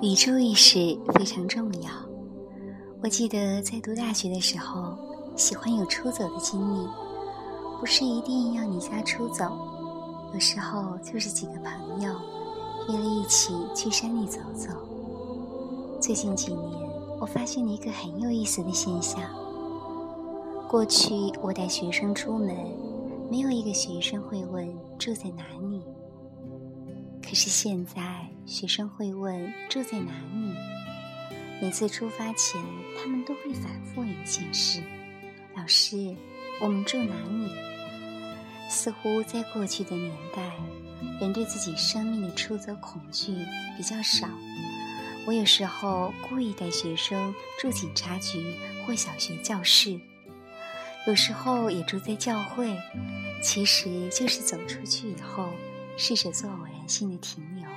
宇宙意识非常重要。我记得在读大学的时候，喜欢有出走的经历，不是一定要离家出走，有时候就是几个朋友约了一起去山里走走。最近几年，我发现了一个很有意思的现象：过去我带学生出门，没有一个学生会问住在哪里。可是现在，学生会问住在哪里。每次出发前，他们都会反复一件事：“老师，我们住哪里？”似乎在过去的年代，人对自己生命的出走恐惧比较少。我有时候故意带学生住警察局或小学教室，有时候也住在教会，其实就是走出去以后。试着做偶然性的停留。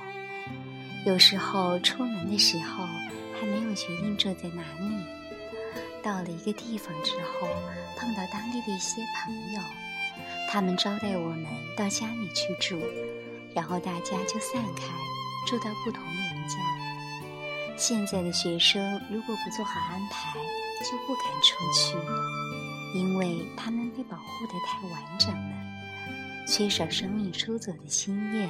有时候出门的时候还没有决定住在哪里，到了一个地方之后，碰到当地的一些朋友，他们招待我们到家里去住，然后大家就散开，住到不同人家。现在的学生如果不做好安排，就不敢出去，因为他们被保护得太完整了。缺少生命出走的经验，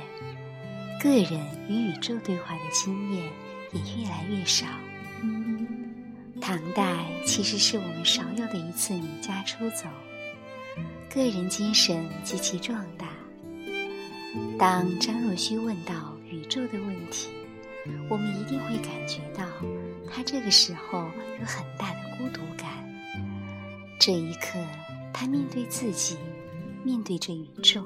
个人与宇宙对话的经验也越来越少。唐代其实是我们少有的一次离家出走，个人精神极其壮大。当张若虚问到宇宙的问题，我们一定会感觉到他这个时候有很大的孤独感。这一刻，他面对自己。面对着宇宙，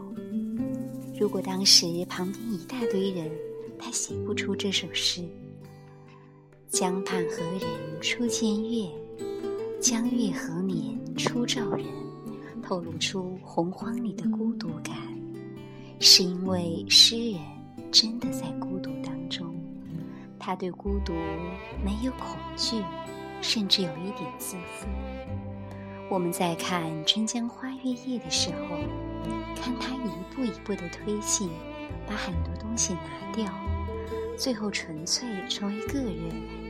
如果当时旁边一大堆人，他写不出这首诗。江畔何人初见月？江月何年初照人？透露出洪荒里的孤独感，是因为诗人真的在孤独当中，他对孤独没有恐惧，甚至有一点自负。我们在看《春江花月夜》的时候，看他一步一步的推进，把很多东西拿掉，最后纯粹成为个人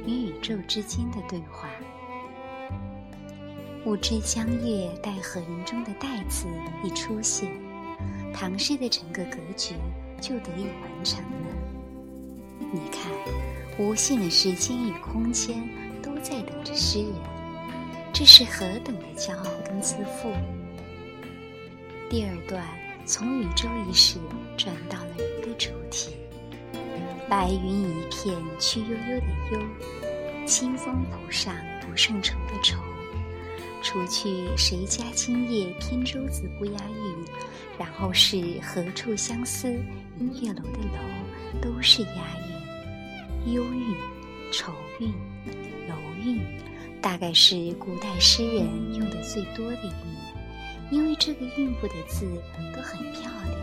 与宇宙之间的对话。“五知江月待何人”中的“待”字一出现，唐诗的整个格局就得以完成了。你看，无限的时间与空间都在等着诗人。这是何等的骄傲跟自负！第二段从宇宙意识转到了人的主题。白云一片去悠悠的悠，清风浦上不胜愁的愁。除去谁家今夜扁舟子不押韵，然后是何处相思明月楼的楼，都是押韵。幽韵、愁韵、楼韵。大概是古代诗人用的最多的韵，因为这个韵部的字都很漂亮。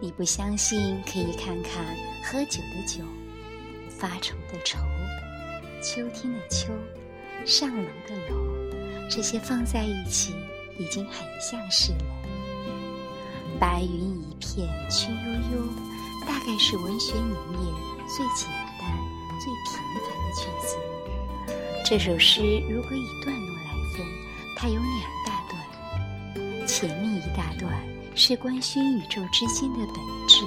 你不相信，可以看看喝酒的酒，发愁的愁，秋天的秋，上楼的楼，这些放在一起已经很像是了。白云一片去悠悠，大概是文学里面最简单、最平凡的句子。这首诗如果以段落来分，它有两大。前面一大段是关心宇宙之间的本质，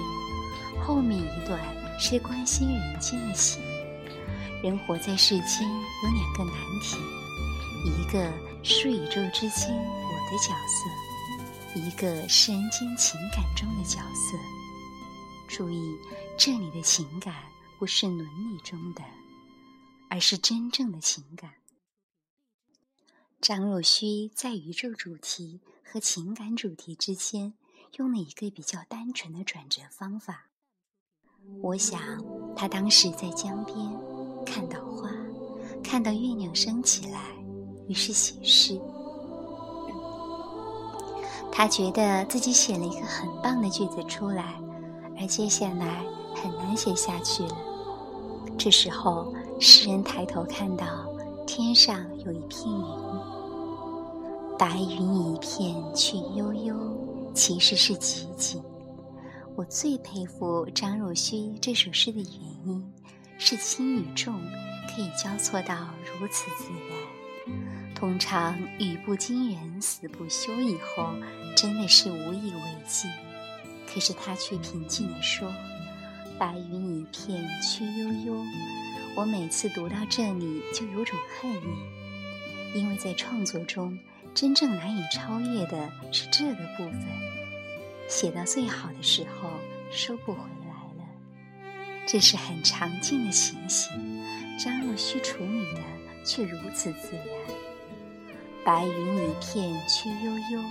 后面一段是关心人间的心。人活在世间有两个难题：一个是宇宙之间我的角色，一个是人间情感中的角色。注意，这里的情感不是伦理中的。而是真正的情感。张若虚在宇宙主题和情感主题之间用了一个比较单纯的转折方法。我想，他当时在江边看到花，看到月亮升起来，于是写诗。他觉得自己写了一个很棒的句子出来，而接下来很难写下去了。这时候。诗人抬头看到天上有一片云，白云一片去悠悠，其实是奇景。我最佩服张若虚这首诗的原因，是轻与重可以交错到如此自然。通常语不惊人死不休以后，真的是无以为继。可是他却平静地说：“白云一片去悠悠。”我每次读到这里，就有种恨意，因为在创作中，真正难以超越的是这个部分。写到最好的时候，收不回来了，这是很常见的情形。张若虚处理的却如此自然。白云一片去悠悠，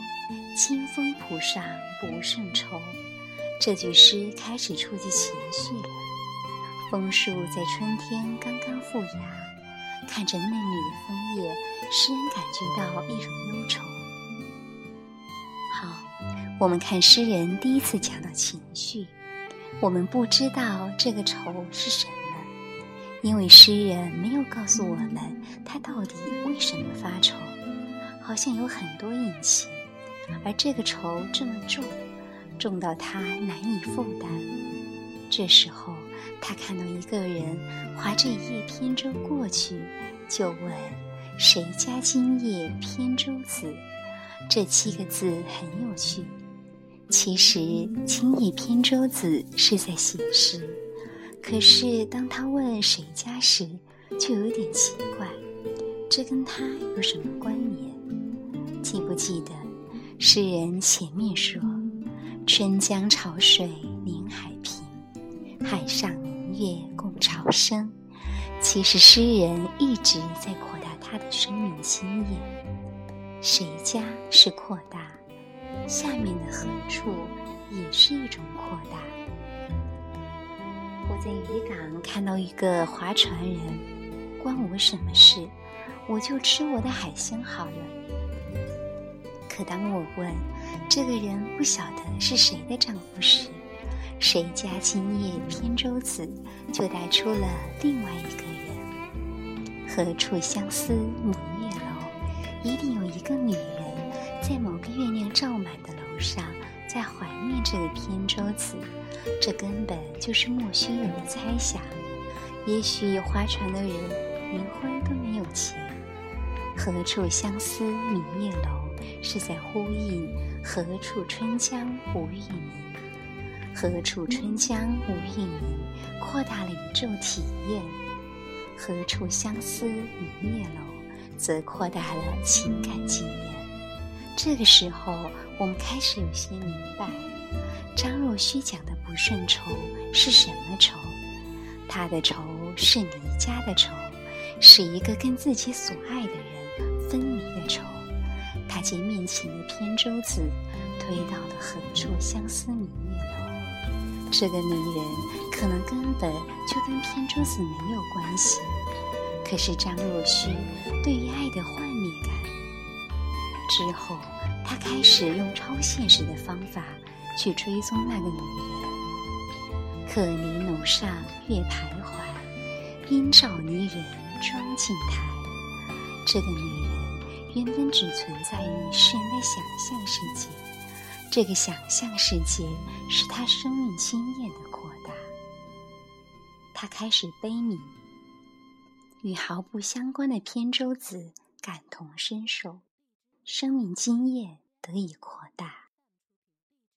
清风浦上不胜愁。这句诗开始触及情绪了。枫树在春天刚刚复芽，看着嫩绿的枫叶，诗人感觉到一种忧愁。好，我们看诗人第一次讲到情绪，我们不知道这个愁是什么，因为诗人没有告诉我们他到底为什么发愁，好像有很多隐情，而这个愁这么重。重到他难以负担。这时候，他看到一个人划着一叶扁舟过去，就问：“谁家今夜扁舟子？”这七个字很有趣。其实“今夜扁舟子”是在写诗，可是当他问谁家时，就有点奇怪。这跟他有什么关联？记不记得诗人前面说？春江潮水连海，海上明月共潮生。其实诗人一直在扩大他的生命经验。谁家是扩大？下面的何处也是一种扩大。我在渔港看到一个划船人，关我什么事？我就吃我的海鲜好了。可当我问这个人不晓得是谁的丈夫时，谁家今夜扁舟子，就带出了另外一个人。何处相思明月楼？一定有一个女人，在某个月亮照满的楼上，在怀念这个扁舟子。这根本就是莫须有的猜想。也许划船的人连婚都没有结。何处相思明月楼？是在呼应“何处春江无月明”，“何处春江无月明”扩大了宇宙体验，“何处相思明月楼”则扩大了情感经验。这个时候，我们开始有些明白，张若虚讲的不顺愁是什么愁？他的愁是离家的愁，是一个跟自己所爱的人分离的愁。他将面前的扁舟子推到了何处相思明。这个女人可能根本就跟扁舟子没有关系，可是张若虚对于爱的幻灭感之后，他开始用超现实的方法去追踪那个女人。可离楼上月徘徊，应照离人妆镜台。这个女人。原本只存在于诗人的想象世界，这个想象世界是他生命经验的扩大。他开始悲悯，与毫不相关的扁舟子感同身受，生命经验得以扩大。